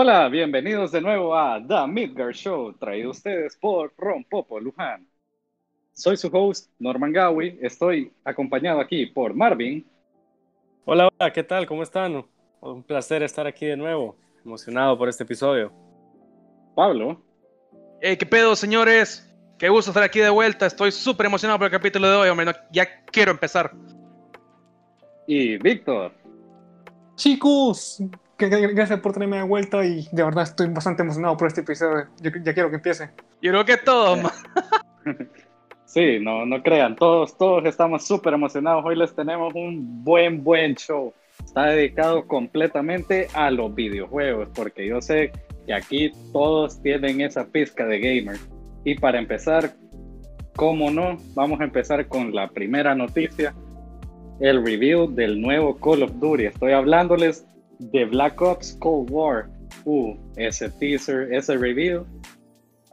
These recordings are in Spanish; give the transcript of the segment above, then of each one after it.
Hola, bienvenidos de nuevo a The Midgard Show, traído ustedes por Ron Popo Luján. Soy su host, Norman Gawi, estoy acompañado aquí por Marvin. Hola, hola, ¿qué tal? ¿Cómo están? Un placer estar aquí de nuevo, emocionado por este episodio. Pablo. Hey, ¿qué pedo, señores? Qué gusto estar aquí de vuelta, estoy súper emocionado por el capítulo de hoy, hombre, ya quiero empezar. Y Víctor. Chicos, gracias por tenerme de vuelta y de verdad estoy bastante emocionado por este episodio. ya quiero que empiece. Yo creo que todos. sí, no, no crean, todos, todos estamos súper emocionados. Hoy les tenemos un buen, buen show. Está dedicado completamente a los videojuegos, porque yo sé que aquí todos tienen esa pizca de gamer. Y para empezar, como no, vamos a empezar con la primera noticia, el review del nuevo Call of Duty. Estoy hablándoles de Black Ops Cold War. Uh, ese teaser, ese review.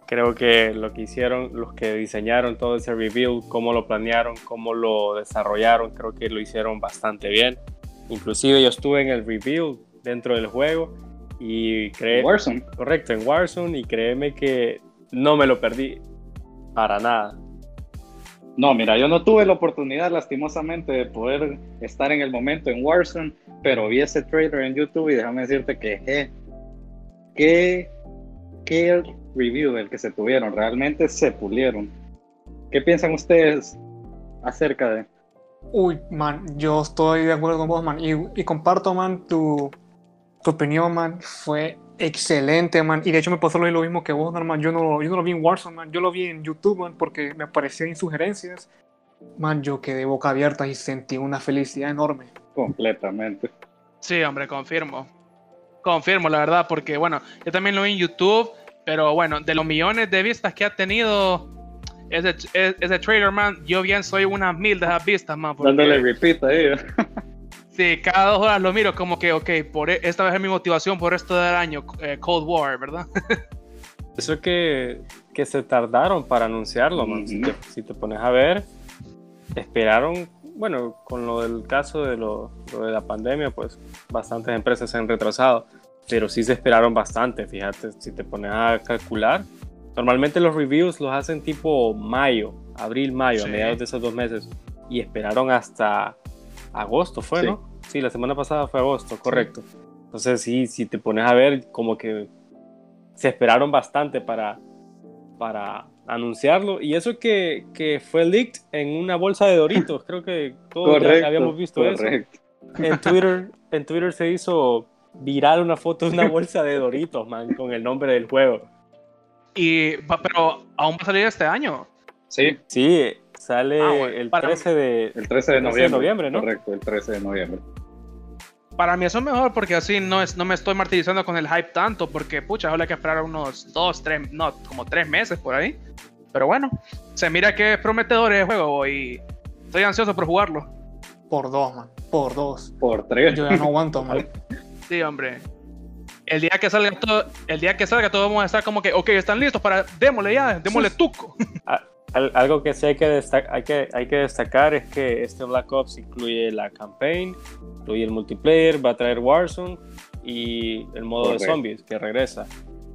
Creo que lo que hicieron, los que diseñaron todo ese review, cómo lo planearon, cómo lo desarrollaron, creo que lo hicieron bastante bien. Inclusive yo estuve en el review dentro del juego y creé... Warzone. Correcto, en Warzone y créeme que no me lo perdí para nada. No, mira, yo no tuve la oportunidad lastimosamente de poder estar en el momento en Warzone, pero vi ese trailer en YouTube y déjame decirte que eh, qué, qué review del que se tuvieron, realmente se pulieron. ¿Qué piensan ustedes acerca de? Uy, man, yo estoy de acuerdo con vos, man, y, y comparto, man, tu, tu opinión, man, fue excelente, man. Y de hecho me pasó lo mismo que vos, man. Yo no, yo no lo vi en Warzone, man. Yo lo vi en YouTube, man, porque me aparecían sugerencias. Man, yo quedé boca abierta y sentí una felicidad enorme. Completamente. Sí, hombre, confirmo. Confirmo, la verdad, porque bueno, yo también lo vi en YouTube, pero bueno, de los millones de vistas que ha tenido ese, ese trailer, man, yo bien soy unas mil de esas vistas, man. Dándole repeat ahí. Sí, cada dos horas lo miro como que, ok, por e, esta vez es mi motivación por esto del año, eh, Cold War, ¿verdad? Eso que, que se tardaron para anunciarlo, man. si, te, pones a ver, esperaron, bueno, con lo del caso de lo, de la pandemia, pues bastantes empresas se han retrasado, pero sí se esperaron bastante, fíjate, si te pones a calcular. Normalmente los reviews los hacen tipo mayo, abril, mayo, a mediados de esos dos meses, y esperaron hasta agosto fue, ¿no? Sí, la semana pasada fue agosto, correcto. Entonces sí, si te pones a ver, como que se esperaron bastante para, para anunciarlo. Y eso que, que fue leaked en una bolsa de Doritos, creo que todos ya habíamos visto correcto. eso. En Twitter, en Twitter se hizo viral una foto de una bolsa de Doritos, man, con el nombre del juego. Y, pero aún va a salir este año. Sí. Sí, Sale ah, el, 13 de, el 13 de noviembre. noviembre, ¿no? Correcto, el 13 de noviembre. Para mí eso es mejor porque así no, es, no me estoy martirizando con el hype tanto, porque pucha, ahora hay que esperar unos 2, 3, no, como 3 meses por ahí. Pero bueno, se mira que es prometedor el juego y estoy ansioso por jugarlo. Por dos, man. Por dos. Por tres. Yo ya no aguanto, man. sí, hombre. El día que salga todo, el día que salga todos vamos a estar como que, ok, están listos para démosle ya, démosle tuco. Ah, algo que sí hay que, hay, que, hay que destacar es que este Black Ops incluye la campaign, incluye el multiplayer, va a traer Warzone y el modo de zombies que regresa.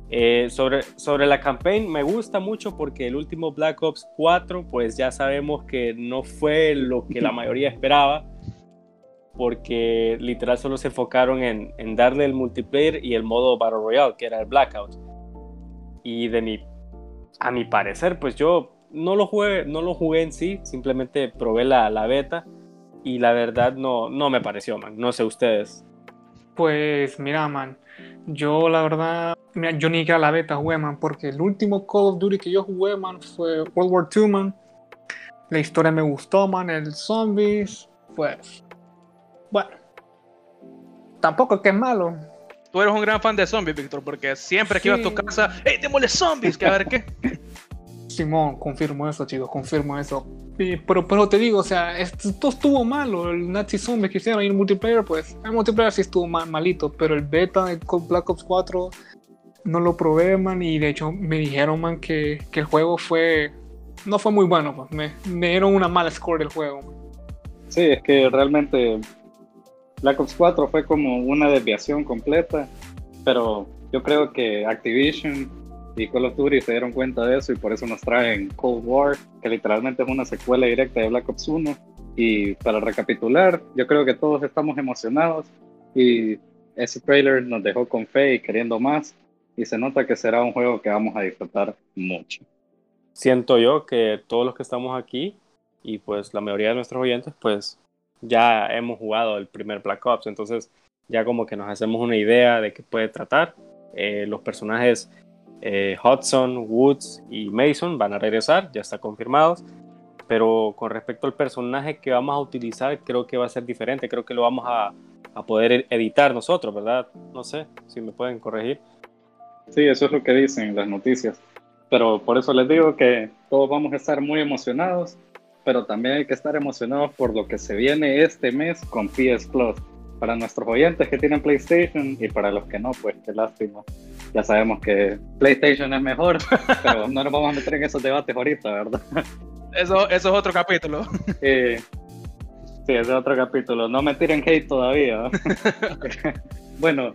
Eh, sobre, sobre la campaign me gusta mucho porque el último Black Ops 4 pues ya sabemos que no fue lo que la mayoría esperaba porque literal solo se enfocaron en, en darle el multiplayer y el modo Battle Royale que era el Blackout y de mi a mi parecer pues yo no lo jugué, no lo jugué en sí, simplemente probé la, la beta y la verdad no, no me pareció, man. No sé ustedes. Pues mira, man, yo la verdad, mira, yo ni que a la beta jugué, man, porque el último Call of Duty que yo jugué, man, fue World War II, man. La historia me gustó, man, el zombies, pues, bueno, tampoco es que es malo. Tú eres un gran fan de zombies, Víctor, porque siempre que ibas a tu casa, ¡Hey, démosle zombies! Que a ver qué. Simón, confirmo eso, chicos, confirmo eso. pero, pero te digo, o sea, esto estuvo malo. El Nazi Zombie que hicieron ahí en multiplayer, pues el multiplayer sí estuvo malito, pero el beta de Black Ops 4 no lo probé, man, y de hecho me dijeron, man, que, que el juego fue. No fue muy bueno, pues. Me, me dieron una mala score del juego. Sí, es que realmente Black Ops 4 fue como una desviación completa, pero yo creo que Activision y Call of Duty se dieron cuenta de eso y por eso nos traen Cold War, que literalmente es una secuela directa de Black Ops 1. Y para recapitular, yo creo que todos estamos emocionados y ese trailer nos dejó con fe y queriendo más y se nota que será un juego que vamos a disfrutar mucho. Siento yo que todos los que estamos aquí y pues la mayoría de nuestros oyentes pues ya hemos jugado el primer Black Ops, entonces ya como que nos hacemos una idea de qué puede tratar. Eh, los personajes eh, Hudson, Woods y Mason van a regresar, ya está confirmados. Pero con respecto al personaje que vamos a utilizar, creo que va a ser diferente. Creo que lo vamos a, a poder editar nosotros, ¿verdad? No sé si me pueden corregir. Sí, eso es lo que dicen las noticias. Pero por eso les digo que todos vamos a estar muy emocionados, pero también hay que estar emocionados por lo que se viene este mes con PS Plus. Para nuestros oyentes que tienen PlayStation y para los que no, pues qué lástima. Ya sabemos que PlayStation es mejor, pero no nos vamos a meter en esos debates ahorita, ¿verdad? Eso, eso es otro capítulo. Sí, ese es otro capítulo. No me tiren hate todavía. bueno,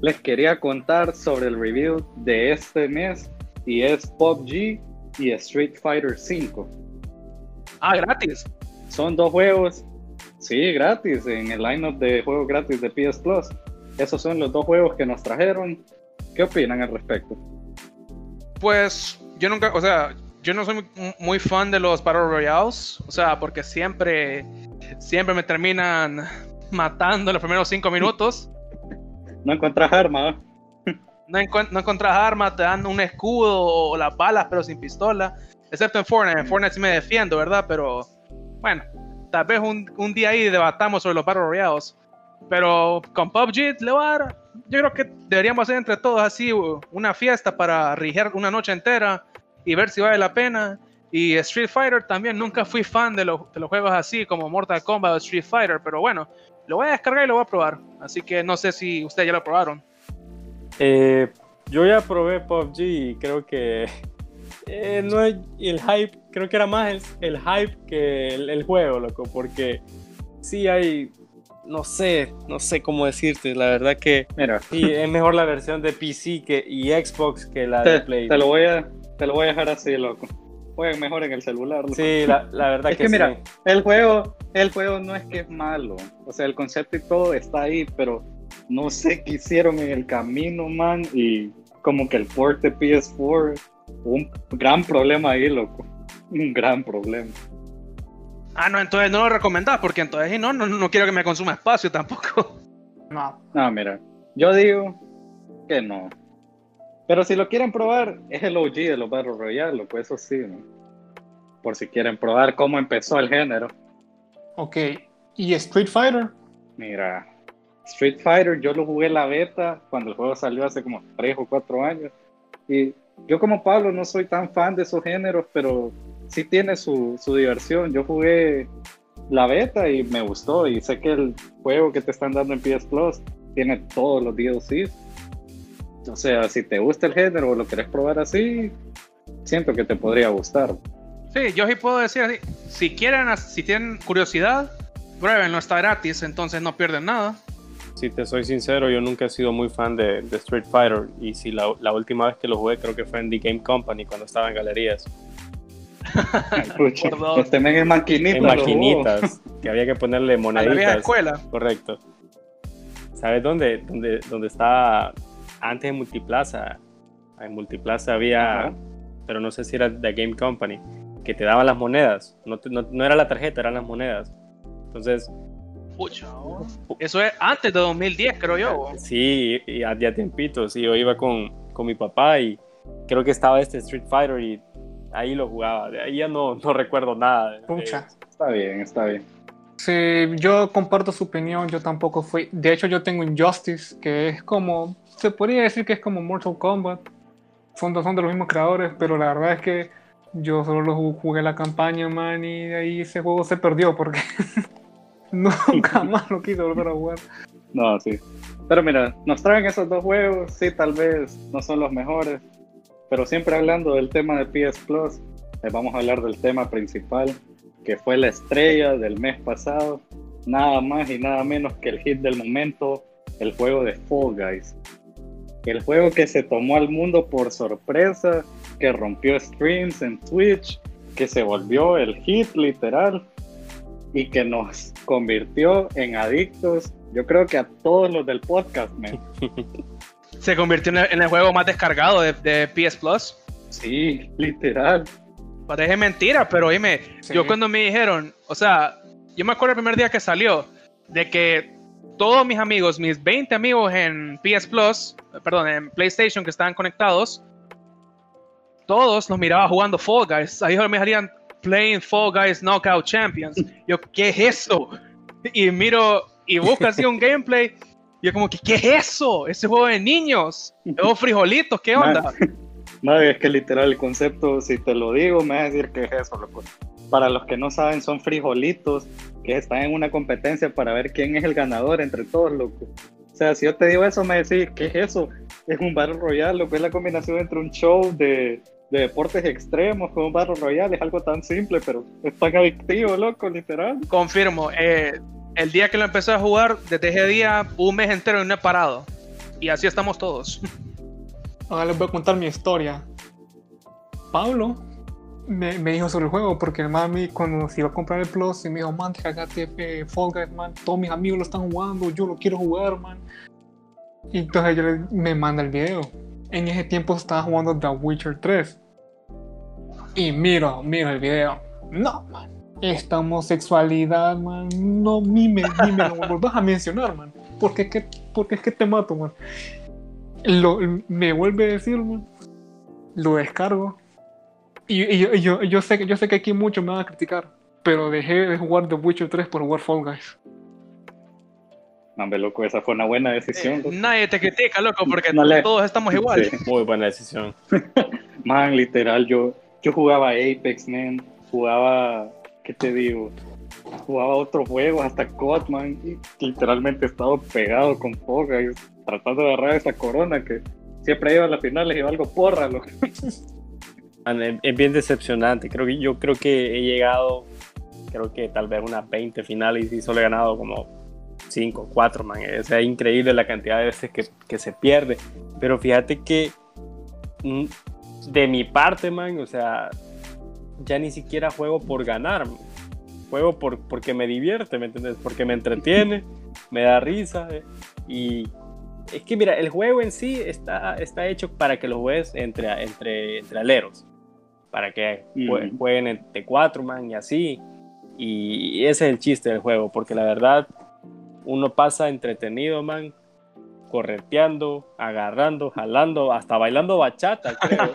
les quería contar sobre el review de este mes y es PUBG y Street Fighter 5. Ah, gratis. Son dos juegos Sí, gratis, en el lineup de juegos gratis de PS Plus. Esos son los dos juegos que nos trajeron. ¿Qué opinan al respecto? Pues yo nunca, o sea, yo no soy muy, fan de los Battle Royales, o sea, porque siempre, siempre me terminan matando en los primeros cinco minutos. no encuentras arma. no, no encuentras arma, te dan un escudo o las balas, pero sin pistola. Excepto en Fortnite. En Fortnite sí me defiendo, ¿verdad? Pero bueno, tal vez un, un día ahí debatamos sobre los Battle Royales. Pero con PUBG le voy a dar, yo creo que deberíamos hacer entre todos así una fiesta para riger una noche entera y ver si vale la pena. Y Street Fighter también, nunca fui fan de, de los juegos así como Mortal Kombat o Street Fighter, pero bueno, lo voy a descargar y lo voy a probar. Así que no sé si ustedes ya lo probaron. Eh, yo ya probé PUBG y creo que eh, no el hype, creo que era más el, hype que el, juego, loco, porque sí hay, no sé, no sé cómo decirte, la verdad que Mira. sí, es mejor la versión de PC que, y Xbox que la de Play. Te lo, voy a, te lo voy a dejar así, loco. Jueguen mejor en el celular. Sí, la, verdad es que, mira, el juego, el juego no es que es malo, o sea, el concepto y todo está ahí, pero no sé qué hicieron en el camino, man, y como que el port de PS4 un gran problema ahí, loco. Un gran problema. Ah, no, entonces no lo recomendás, porque entonces no, no, no quiero que me consuma espacio tampoco. No. No, mira, yo digo que no. Pero si lo quieren probar, es el OG de los Battle Royale, loco, eso sí, ¿no? Por si quieren probar cómo empezó el género. Ok, ¿y Street Fighter? Mira, Street Fighter yo lo jugué la beta cuando el juego salió hace como 3 o 4 años. Y yo como Pablo no soy tan fan de esos géneros, pero sí tiene su, su, diversión. Yo jugué la beta y me gustó y sé que el juego que te están dando en PS Plus tiene todos los DLCs. O sea, si te gusta el género o lo querés probar así, siento que te podría gustar. Sí, yo sí puedo decir así. Si quieren, si tienen curiosidad, prueben, no está gratis, entonces no pierden nada si te soy sincero, yo nunca he sido muy fan de, Street Fighter. Y si la, la, última vez que lo jugué, creo que fue en The Game Company cuando estaba en galerías. este en maquinitas. En maquinitas, que había que ponerle moneditas. A la escuela. Correcto. ¿Sabes dónde? Dónde, dónde estaba antes en Multiplaza. En Multiplaza había, pero no sé si era The Game Company, que te daban las monedas. No, no, no era la tarjeta, eran las monedas. Entonces, eso es antes de 2010, creo yo. Sí, y a tiempito, sí, yo iba con, con, mi papá y creo que estaba este Street Fighter y ahí lo jugaba. De ahí ya no, no recuerdo nada. Pucha. Está bien, está bien. Sí, yo comparto su opinión, yo tampoco fui. De hecho, yo tengo Injustice, que es como, se podría decir que es como Mortal Kombat. Son, son de los mismos creadores, pero la verdad es que yo solo jugué la campaña, man, y de ahí ese juego se perdió porque Nunca más lo quiso volver a jugar. No, sí. Pero mira, nos traen esos dos juegos, sí, tal vez no son los mejores, pero siempre hablando del tema de PS Plus, eh, vamos a hablar del tema principal, que fue la estrella del mes pasado, nada más y nada menos que el hit del momento, el juego de Fall Guys. El juego que se tomó al mundo por sorpresa, que rompió streams en Twitch, que se volvió el hit literal y que nos convirtió en adictos. Yo creo que a todos los del podcast, man. Se convirtió en el, juego más descargado de, PS Plus. Sí, literal. Parece mentira, pero dime, yo cuando me dijeron, o sea, yo me acuerdo el primer día que salió, de que todos mis amigos, mis 20 amigos en PS Plus, perdón, en PlayStation que estaban conectados, todos los miraba jugando Fall Guys. Ahí me salían Playing Fall Guys Knockout Champions. Yo, ¿qué es eso? Y miro y busco así un gameplay. Y yo como que, ¿qué es eso? Ese juego de niños. Esos frijolitos, ¿qué onda? Madre, es que literal el concepto, si te lo digo, me vas a decir que es eso, loco. Para los que no saben, son frijolitos que están en una competencia para ver quién es el ganador entre todos, loco. O sea, si yo te digo eso, me decís, ¿qué es eso? Es un Battle Royale, lo que es la combinación entre un show de, de deportes extremos con un Battle Royale, es algo tan simple, pero es tan adictivo, loco, literal. Confirmo, eh, el día que lo empecé a jugar, desde ese día, un mes entero no he parado. Y así estamos todos. Ahora les voy a contar mi historia. Pablo me, me, dijo sobre el juego porque el mami cuando se iba a comprar el Plus y me dijo, man, cagate eh, Fall Guys, man, todos mis amigos lo están jugando, yo lo quiero jugar, man. Y entonces ella me manda el video. En ese tiempo estaba jugando The Witcher 3. Y miro, miro el video. No, man. Esta homosexualidad, man. No, ni me, ni me lo vuelvas a mencionar, man. Porque es que, porque es que te mato, man. Lo, me vuelve a decir, man. Lo descargo. Y, yo, yo, yo, sé, yo sé que aquí muchos me van a criticar. Pero dejé de jugar The Witcher 3 por jugar Fall Guys. Mambe, loco, esa fue una buena decisión. Eh, nadie te critica, loco, porque todos estamos igual. Muy buena decisión. man, literal, yo, yo jugaba Apex, man. Jugaba, ¿qué te digo? Jugaba otros juegos, hasta COD, man. Y literalmente he estado pegado con Poga tratando de agarrar esa corona que siempre iba a las finales y algo porra, loco. es bien decepcionante. Creo que yo creo que he llegado, creo que tal vez unas 20 finales y solo he ganado como 5, 4, man. Es increíble la cantidad de veces que, que, se pierde. Pero fíjate que mm, de mi parte, man, o sea, ya ni siquiera juego por ganar. Juego por, porque me divierte, ¿me entiendes? Porque me entretiene, me da risa. Eh, y es que, mira, el juego en sí está, está hecho para que lo juegues entre, entre, entre aleros. Para que jueguen entre cuatro, man, y así. Y ese es el chiste del juego, porque la verdad, uno pasa entretenido, man, correteando, agarrando, jalando, hasta bailando bachata, creo.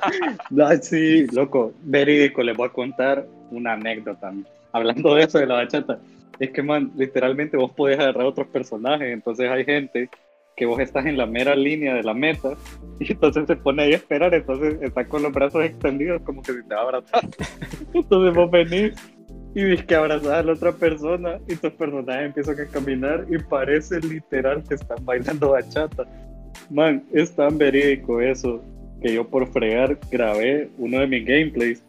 sí, loco, verídico, les voy a contar una anécdota. Hablando de eso de la bachata, es que, man, literalmente vos podés agarrar otros personajes, entonces hay gente que vos estás en la mera línea de la meta y entonces se pone ahí a esperar, entonces está con los brazos extendidos como que si te va a abrazar. Entonces vos venís y ves que abrazas a la otra persona y tus personajes empiezan a caminar y parece literal que están bailando bachata. Man, es tan verídico eso que yo por fregar grabé uno de mis gameplays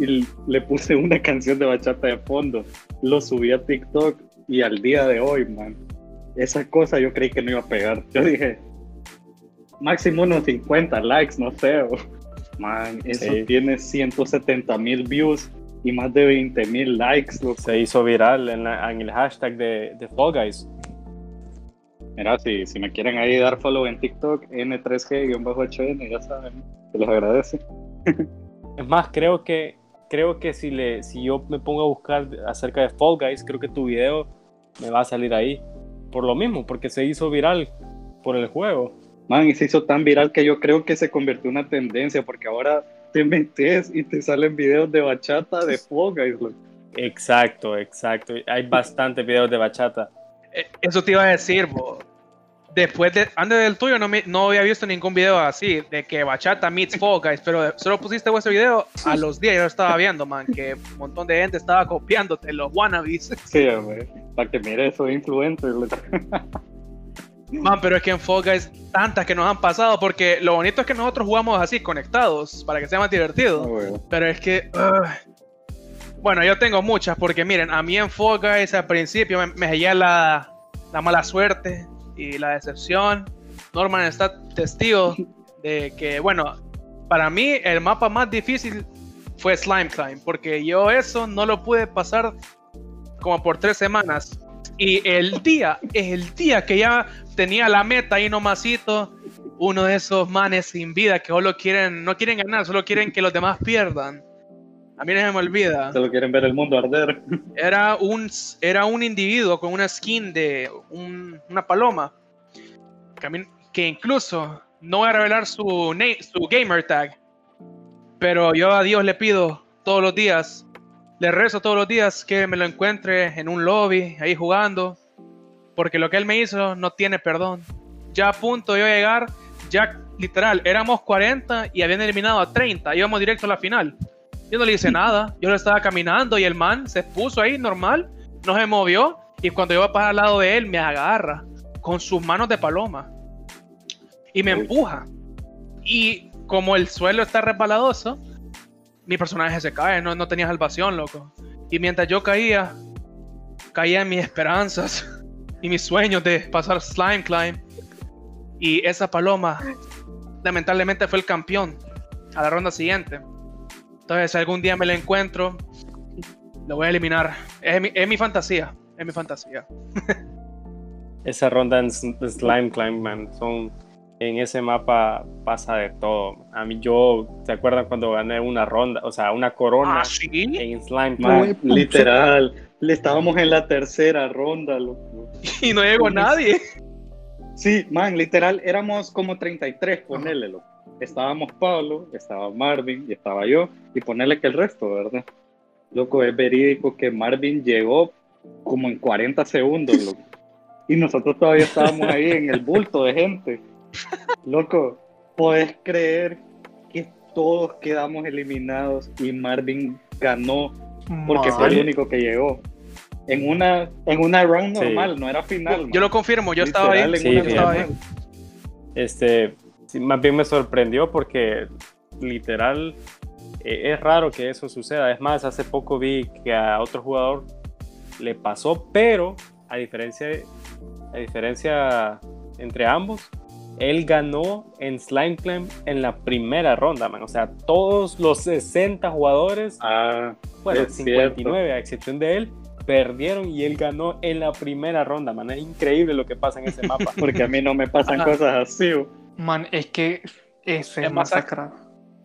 y le puse una canción de bachata de fondo. Lo subí a TikTok y al día de hoy, man, esa cosa yo creí que no iba a pegar. Yo dije, máximo unos 50 likes, no sé. Man, eso tiene 170 mil views y más de 20 mil likes. Se hizo viral en, el hashtag de, de Fall Guys. Mira, si, si me quieren ahí dar follow en TikTok, N3G-HN, ya saben, se los agradece. es más, creo que creo que si, le, si yo me pongo a buscar acerca de Fall Guys, creo que tu video me va a salir ahí. Por lo mismo, porque se hizo viral por el juego. Man, y se hizo tan viral que yo creo que se convirtió en una tendencia, porque ahora te metes y te salen videos de bachata de Fall Exacto, exacto. Hay bastantes videos de bachata. Eh, eso te iba a decir, Después de, antes del tuyo no, no había visto ningún video así, de que bachata meets Fall pero solo pusiste ese video a los días, yo lo estaba viendo, man, que un montón de gente estaba copiándote los wannabes. Sí, para que mire eso influencers. Man, pero es que en Fall Guys tantas que nos han pasado, porque lo bonito es que nosotros jugamos así, conectados, para que sea más divertido. Ah, pero es que... bueno, yo tengo muchas, porque miren, a mí en Fall Guys al principio me, me la, la, mala suerte y la decepción. Norman está testigo de que, bueno, para mí el mapa más difícil fue Slime Climb, porque yo eso no lo pude pasar como por tres semanas. Y el día, el día que ya tenía la meta ahí nomasito, uno de esos manes sin vida que solo quieren, no quieren ganar, solo quieren que los demás pierdan. A mí no se me olvida. Solo quieren ver el mundo arder. Era un, era un individuo con una skin de una paloma. Que, que, incluso no voy a revelar su, su gamer tag. Pero yo a Dios le pido todos los días, le rezo todos los días que me lo encuentre en un lobby, ahí jugando. Porque lo que él me hizo no tiene perdón. Ya a punto de llegar, ya literal, éramos 40 y habían eliminado a 30. Íbamos directo a la final. Yo no le hice nada. Yo lo estaba caminando y el man se puso ahí normal, no se movió. Y cuando yo voy a pasar al lado de él, me agarra con sus manos de paloma y me empuja. Y como el suelo está resbaladoso, mi personaje se cae, no, no tenía salvación, loco. Y mientras yo caía, caía mis esperanzas y mis sueños de pasar Slime Climb. Y esa paloma, lamentablemente, fue el campeón a la ronda siguiente. Entonces, si algún día me la encuentro, lo voy a eliminar. Es mi, es mi fantasía. Es mi fantasía. Esa ronda en Slime Climb, man, son. En ese mapa pasa de todo. A mí, yo, ¿se acuerdan cuando gané una ronda? O sea, una corona ¿Ah, sí? en Slime Man, Climb. literal, le estábamos en la tercera ronda, loco. Y no llegó nadie. Sí, man, literal, éramos como 33, ponele, loco. Estábamos Pablo, estaba Marvin y estaba yo, y ponerle que el resto, ¿verdad? Loco, es verídico que Marvin llegó como en 40 segundos, loco. Y nosotros todavía estábamos ahí en el bulto de gente. Loco, ¿puedes creer que todos quedamos eliminados y Marvin ganó porque fue el único que llegó? En una, en una round Sí. normal, no era final. Yo man. lo confirmo, yo estaba ahí. Sí, yo estaba. Este, más bien me sorprendió porque literal eh, es raro que eso suceda. Es más, hace poco vi que a otro jugador le pasó, pero a diferencia, a diferencia entre ambos, él ganó en Slime Climb en la primera ronda, man. O sea, todos los 60 jugadores, Ah, bueno, es 59 a excepción de él, perdieron y él ganó en la primera ronda, man. Es increíble lo que pasa en ese mapa. porque a mí no me pasan Ajá. cosas así. Man, es que ese Es es masacra.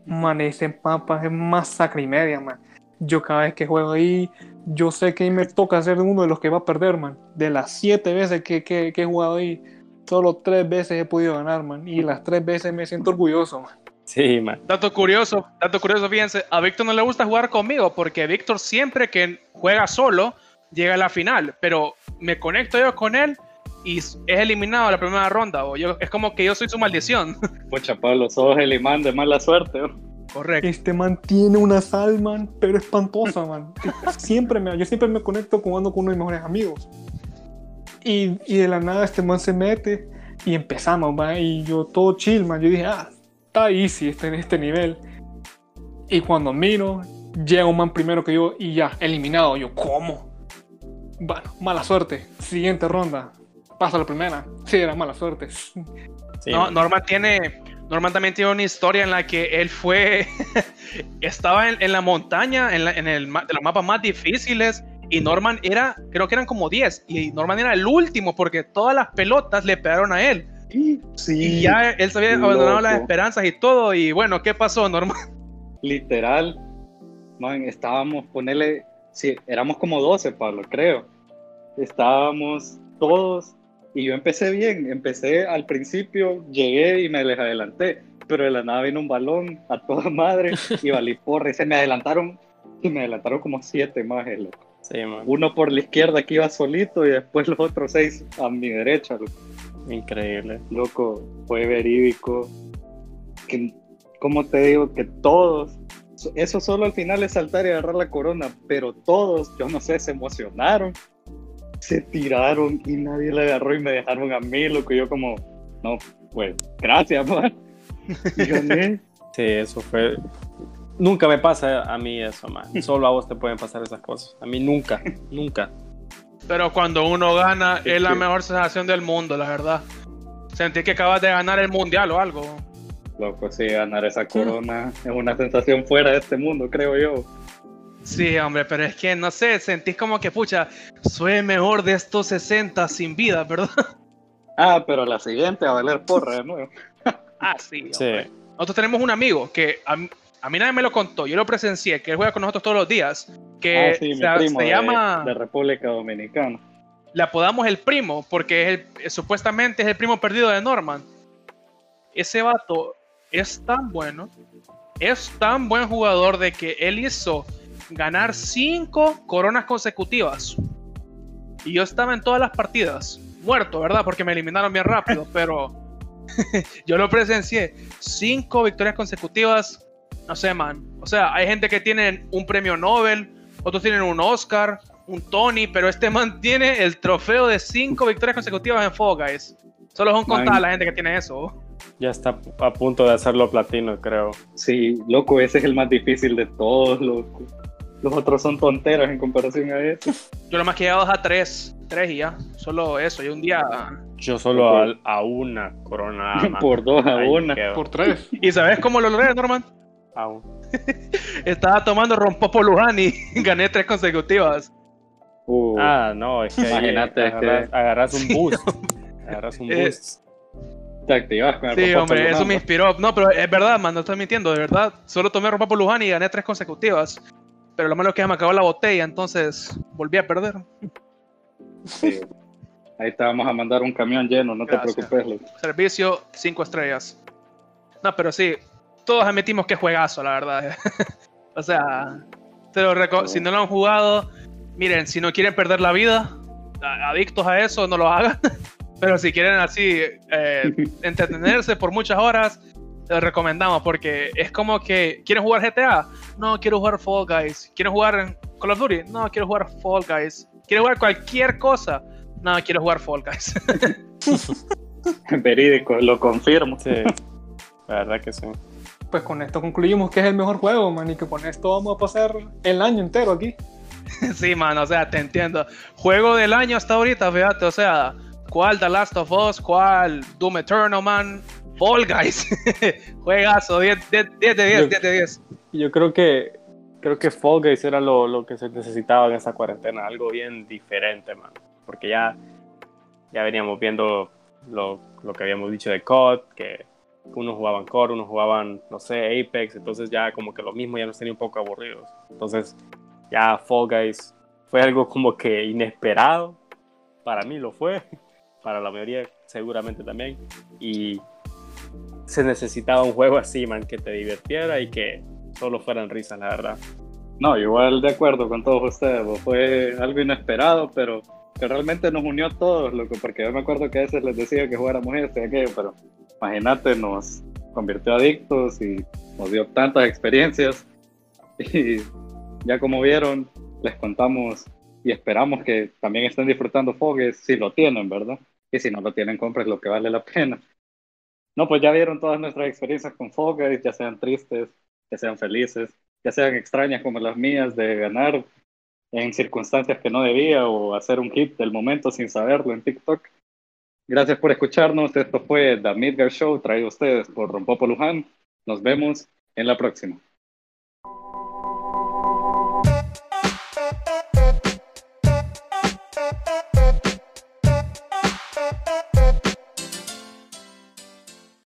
Man, ese mapa es masacre y media, man. Yo cada vez que juego ahí, yo sé que ahí me toca ser uno de los que va a perder, man. De las siete veces que, que- que he jugado ahí, solo tres veces he podido ganar, man. Y las tres veces me siento orgulloso, man. Sí, man. Dato curioso, dato curioso, fíjense, a Víctor no le gusta jugar conmigo porque Víctor siempre que juega solo llega a la final, pero me conecto yo con él y es eliminado en la primera ronda. O yo, es como que yo soy su maldición. Pucha, Pablo, sos el imán de mala suerte. bo. Correcto. Este man tiene una sal, man, pero espantosa, man. Siempre me, yo siempre me conecto jugando con uno de mis mejores amigos. Y, y de la nada este man se mete y empezamos, man. Y yo todo chill, man. Yo dije, ah, está easy este, en este nivel. Y cuando miro, llega un man primero que yo y ya, eliminado. Yo, ¿cómo? Bueno, mala suerte. Siguiente ronda. Pasa la primera. Sí, era mala suerte. Sí, No, man. Norman tiene. Norman también tiene una historia en la que él fue. estaba en, en la montaña, en, la- en el de los mapas más difíciles. Y Norman era, creo que eran como 10. Y Norman era el último porque todas las pelotas le pegaron a él. Sí, Y ya él se había abandonado las esperanzas y todo. Y bueno, ¿qué pasó, Norman? literal, man, estábamos, ponele, sí, éramos como 12, Pablo, creo. Estábamos todos y yo empecé bien, empecé al principio, llegué y me les adelanté, pero de la nada vino un balón a toda madre y valí porra y se me adelantaron, y me adelantaron como siete más, loco. Sí, man. Uno por la izquierda que iba solito y después los otros seis a mi derecha, loco. Increíble. Loco, fue verídico. Que, como te digo, que todos, eso solo al final es saltar y agarrar la corona, pero todos, yo no sé, se emocionaron, se tiraron y nadie la agarró y me dejaron a mí, loco. Yo como, no, pues, gracias, man. Y gané. Sí, eso fue. Nunca me pasa a mí eso, man. Solo a vos te pueden pasar esas cosas. A mí nunca, nunca. Pero cuando uno gana, Es es la que- mejor sensación del mundo, la verdad. Sentí que acabas de ganar el mundial o algo. Loco, sí, ganar esa corona es una sensación fuera de este mundo, creo yo. Sí, hombre, pero es que no sé, sentís como que, pucha, soy el mejor de estos 60 sin vida, ¿verdad? Ah, pero la siguiente va a valer porra de nuevo. ah, sí. Nosotros tenemos un amigo que a, mí nadie me lo contó, yo lo presencié, que él juega con nosotros todos los días, que ah, sí, se, llama... De República Dominicana. Le apodamos el primo, porque es supuestamente es el primo perdido de Norman. Ese vato es tan bueno, es tan buen jugador de que él hizo ganar cinco coronas consecutivas. Y yo estaba en todas las partidas, muerto, ¿verdad? Porque me eliminaron bien rápido, pero yo lo presencié. Cinco victorias consecutivas, no sé, man. O sea, hay gente que tiene un premio Nobel, otros tienen un Oscar, un Tony, pero este man tiene el trofeo de cinco victorias consecutivas en Fall Guys. Solo son contadas la gente que tiene eso. Ya está a punto de hacerlo platino, creo. Sí, loco, ese es el más difícil de todos, loco. Los otros son tonteras en comparación a eso. Yo lo más que he llegado a tres, tres y ya. Solo eso, y un día. Yo solo a, una corona. Por dos a una. Por tres. ¿Y sabes cómo lo logré, Norman? Aún. Estaba tomando rompopo Luján y gané tres consecutivas. Uh, ah, no, es que imagínate agarras, un boost. agarras un eh, boost. Te activas con el Sí, hombre, eso me inspiró. No, pero es verdad, man, no estoy mintiendo, de verdad. Solo tomé rompopo Luján y gané tres consecutivas. Pero lo malo es que me acabó la botella, entonces volví a perder. Sí. Ahí te vamos a mandar un camión lleno, no te preocupes. Servicio 5 estrellas. No, pero sí, todos admitimos que juegazo, la verdad. o sea, si no lo han jugado, miren, si no quieren perder la vida, adictos a eso, no lo hagan. pero si quieren así eh, entretenerse por muchas horas, les recomendamos porque es como que quieren jugar GTA, no quiero jugar Fall Guys, quiero jugar Call of Duty, no quiero jugar Fall Guys, quiero jugar cualquier cosa, no quiero jugar Fall Guys. Verídico, lo confirmo. Sí, la verdad que sí. Pues con esto concluimos que es el mejor juego, man, y que con esto vamos a pasar el año entero aquí. sí, man, o sea, te entiendo. Juego del año hasta ahorita, fíjate, o sea, ¿cuál The Last of Us? ¿Cuál Doom Eternal, man? Fall Guys. Juegazo, 10, de 10, 10 de 10. Yo creo que creo que Fall Guys era lo, lo, que se necesitaba en esa cuarentena, algo bien diferente, man. Porque ya, ya veníamos viendo lo, lo que habíamos dicho de COD, que unos jugaban COD, unos jugaban, no sé, Apex, entonces ya como que lo mismo ya nos tenía un poco aburridos. Entonces ya Fall Guys fue algo como que inesperado, para mí lo fue, para la mayoría seguramente también, y se necesitaba un juego así, man, que te divirtiera y que solo fueran risas, la verdad. No, igual de acuerdo con todos ustedes, fue algo inesperado, pero que realmente nos unió a todos, loco, porque yo me acuerdo que a veces les decía que jugáramos esto y aquello, pero imagínate, nos convirtió adictos y nos dio tantas experiencias y ya como vieron, les contamos y esperamos que también estén disfrutando Fogues si lo tienen, ¿verdad? Y si no lo tienen, compres lo que vale la pena. No, pues ya vieron todas nuestras experiencias con Fall ya sean tristes, ya sean felices, ya sean extrañas como las mías de ganar en circunstancias que no debía o hacer un hit del momento sin saberlo en TikTok. Gracias por escucharnos. Esto fue The Midgar Show traído a ustedes por Rompopo Luján. Nos vemos en la próxima.